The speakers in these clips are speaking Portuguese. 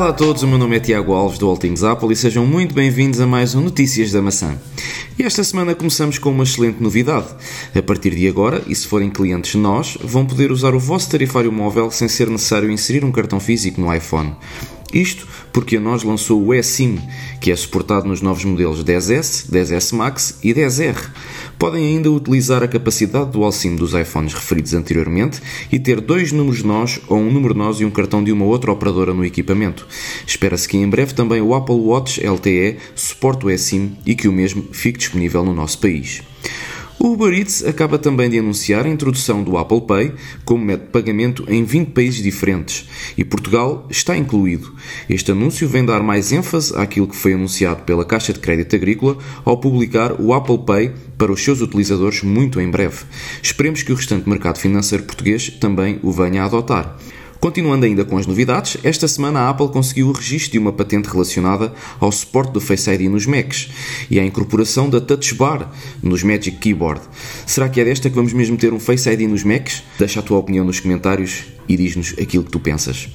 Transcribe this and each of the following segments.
Olá a todos, o meu nome é Tiago Alves do All Things Apple e sejam muito bem-vindos a mais um Notícias da Maçã. E esta semana começamos com uma excelente novidade. A partir de agora, e se forem clientes nós, vão poder usar o vosso tarifário móvel sem ser necessário inserir um cartão físico no iPhone. Isto porque a nós lançou o eSIM, que é suportado nos novos modelos 10S, 10S Max e 10R. Podem ainda utilizar a capacidade do SIM dos iPhones referidos anteriormente e ter dois números NOS ou um número NOS e um cartão de uma outra operadora no equipamento. Espera-se que em breve também o Apple Watch LTE suporte o eSIM e que o mesmo fique disponível no nosso país. O Uber Eats acaba também de anunciar a introdução do Apple Pay como método de pagamento em 20 países diferentes e Portugal está incluído. Este anúncio vem dar mais ênfase àquilo que foi anunciado pela Caixa de Crédito Agrícola ao publicar o Apple Pay para os seus utilizadores muito em breve. Esperemos que o restante mercado financeiro português também o venha a adotar. Continuando ainda com as novidades, esta semana a Apple conseguiu o registro de uma patente relacionada ao suporte do Face ID nos Macs e à incorporação da Touch Bar nos Magic Keyboard. Será que é desta que vamos mesmo ter um Face ID nos Macs? Deixa a tua opinião nos comentários e diz-nos aquilo que tu pensas.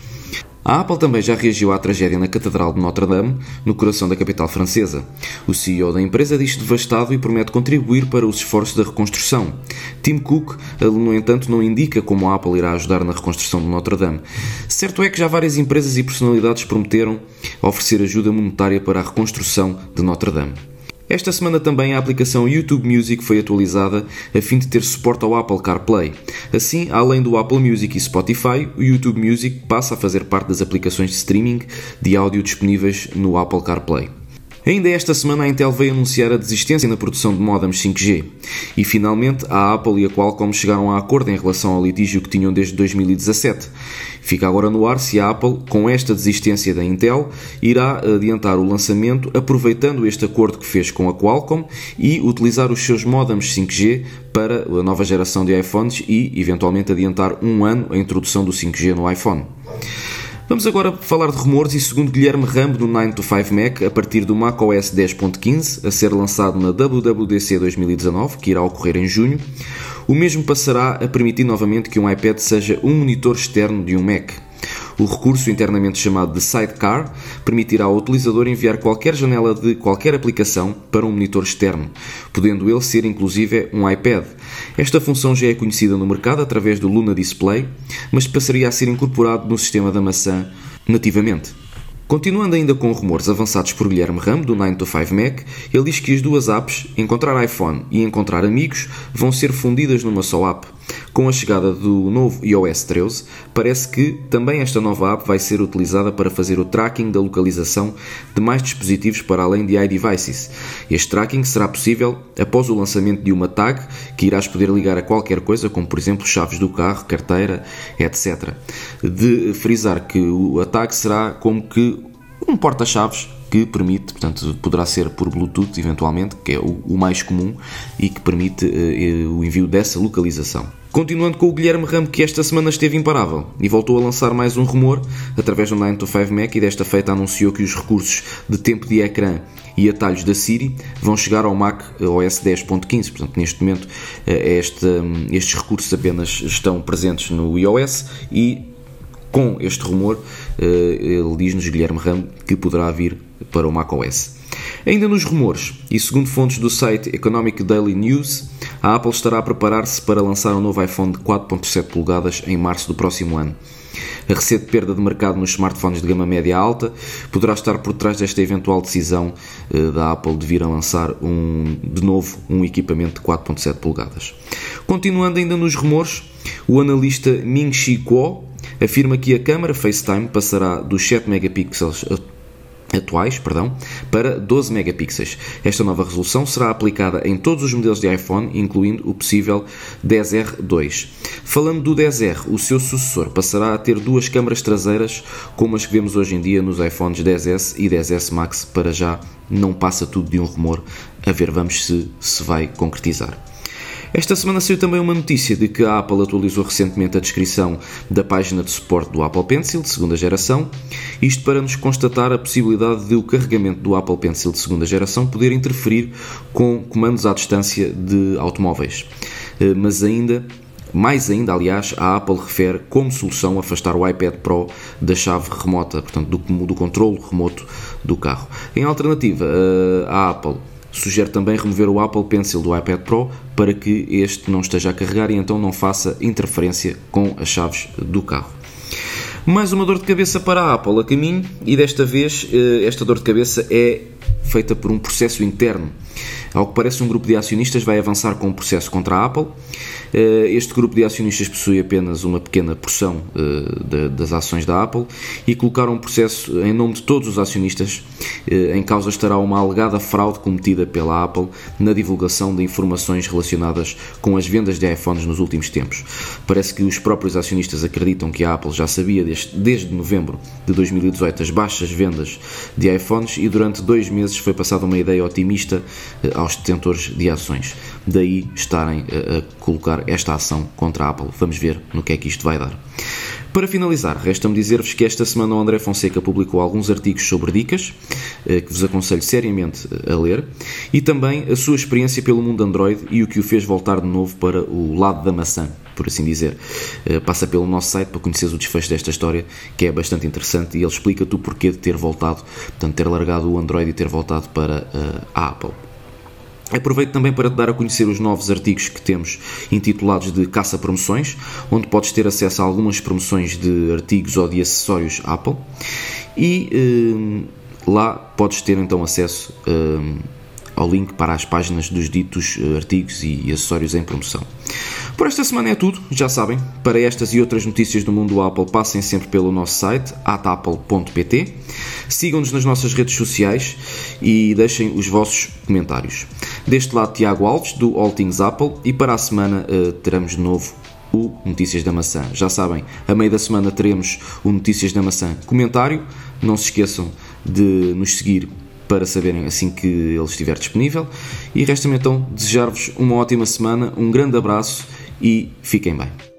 A Apple também já reagiu à tragédia na Catedral de Notre-Dame, no coração da capital francesa. O CEO da empresa diz devastado e promete contribuir para os esforços da reconstrução. Tim Cook, no entanto, não indica como a Apple irá ajudar na reconstrução de Notre-Dame. Certo é que já várias empresas e personalidades prometeram oferecer ajuda monetária para a reconstrução de Notre-Dame. Esta semana também a aplicação YouTube Music foi atualizada a fim de ter suporte ao Apple CarPlay. Assim, além do Apple Music e Spotify, o YouTube Music passa a fazer parte das aplicações de streaming de áudio disponíveis no Apple CarPlay. Ainda esta semana a Intel veio anunciar a desistência na produção de modems 5G e finalmente a Apple e a Qualcomm chegaram a acordo em relação ao litígio que tinham desde 2017. Fica agora no ar se a Apple, com esta desistência da Intel, irá adiantar o lançamento aproveitando este acordo que fez com a Qualcomm e utilizar os seus modems 5G para a nova geração de iPhones e eventualmente adiantar um ano a introdução do 5G no iPhone. Vamos agora falar de rumores e segundo Guilherme Rambo do 9 to 5 Mac, a partir do macOS 10.15, a ser lançado na WWDC 2019, que irá ocorrer em junho, o mesmo passará a permitir novamente que um iPad seja um monitor externo de um Mac. O recurso, internamente chamado de Sidecar, permitirá ao utilizador enviar qualquer janela de qualquer aplicação para um monitor externo, podendo ele ser inclusive um iPad. Esta função já é conhecida no mercado através do Luna Display, mas passaria a ser incorporado no sistema da maçã nativamente. Continuando ainda com rumores avançados por Guilherme Ram, do 9 to 5 Mac, ele diz que as duas apps, Encontrar iPhone e Encontrar Amigos, vão ser fundidas numa só app. Com a chegada do novo iOS 13, parece que também esta nova app vai ser utilizada para fazer o tracking da localização de mais dispositivos para além de iDevices. Este tracking será possível após o lançamento de uma tag que irás poder ligar a qualquer coisa, como por exemplo chaves do carro, carteira, etc. De frisar que a tag será como que um porta-chaves que permite, portanto, poderá ser por Bluetooth eventualmente, que é o, o mais comum e que permite uh, o envio dessa localização. Continuando com o Guilherme Ramo, que esta semana esteve imparável e voltou a lançar mais um rumor através do 9 to 5 Mac e desta feita anunciou que os recursos de tempo de ecrã e atalhos da Siri vão chegar ao Mac OS 10.15. Portanto, neste momento, eh, este, hum, estes recursos apenas estão presentes no iOS e com este rumor, eh, ele diz-nos, Guilherme Ram, que poderá vir para o macOS. Ainda nos rumores, e segundo fontes do site Economic Daily News, a Apple estará a preparar-se para lançar um novo iPhone de 4.7 polegadas em março do próximo ano. A recente perda de mercado nos smartphones de gama média alta poderá estar por trás desta eventual decisão eh, da Apple de vir a lançar um, de novo um equipamento de 4.7 polegadas. Continuando ainda nos rumores, o analista Ming-Chi Kuo afirma que a câmara FaceTime passará dos 7 megapixels atuais perdão, para 12 megapixels. Esta nova resolução será aplicada em todos os modelos de iPhone, incluindo o possível 10R2. Falando do 10R, o seu sucessor passará a ter duas câmaras traseiras, como as que vemos hoje em dia nos iPhones 10S e 10S Max, para já não passa tudo de um rumor, a ver vamos se se vai concretizar. Esta semana saiu também uma notícia de que a Apple atualizou recentemente a descrição da página de suporte do Apple Pencil de segunda geração, isto para nos constatar a possibilidade de o carregamento do Apple Pencil de segunda geração poder interferir com comandos à distância de automóveis. Eh, mas ainda mais ainda, aliás, a Apple refere como solução afastar o iPad Pro da chave remota, portanto, do, do controle remoto do carro. Em alternativa, eh, a Apple sugere também remover o Apple Pencil do iPad Pro para que este não esteja a carregar e então não faça interferência com as chaves do carro. Mais uma dor de cabeça para a Apple a caminho e desta vez eh, esta dor de cabeça é feita por um processo interno. Ao que parece, um grupo de acionistas vai avançar com um processo contra a Apple. Eh, este grupo de acionistas possui apenas uma pequena porção eh, das ações da Apple e colocaram um processo em nome de todos os acionistas. Em causa estará uma alegada fraude cometida pela Apple na divulgação de informações relacionadas com as vendas de iPhones nos últimos tempos. Parece que os próprios acionistas acreditam que a Apple já sabia desde, desde novembro de 2018 as baixas vendas de iPhones e durante dois meses foi passada uma ideia otimista eh, aos detentores de ações. Daí estarem a colocar esta ação contra a Apple. Vamos ver no que é que isto vai dar. Para finalizar, resta-me dizer-vos que esta semana o André Fonseca publicou alguns artigos sobre dicas, eh, que vos aconselho seriamente eh, a ler, e também a sua experiência pelo mundo Android e o que o fez voltar de novo para o lado da maçã, por assim dizer. Passa pelo nosso site para conheceres o desfecho desta história, que é bastante interessante, e ele explica-te o porquê de ter voltado, portanto, ter largado o Android e ter voltado para a Apple. Aproveito também para te dar a conhecer os novos artigos que temos intitulados de Caça Promoções, onde podes ter acesso a algumas promoções de artigos ou de acessórios Apple e eh, lá podes ter então acesso eh, ao link para as páginas dos ditos eh, artigos e acessórios em promoção. Por esta semana é tudo, já sabem. Para estas e outras notícias do mundo Apple, passem sempre pelo nosso site, atapple.pt. Sigam-nos nas nossas redes sociais e deixem os vossos comentários. Deste lado, Tiago Alves, do All Things Apple, e para a semana uh, teremos de novo o Notícias da Maçã. Já sabem, a meio da semana teremos o Notícias da Maçã comentário. Não se esqueçam de nos seguir para saberem assim que ele estiver disponível. E resta-me então desejar-vos uma ótima semana, um grande abraço e fiquem bem.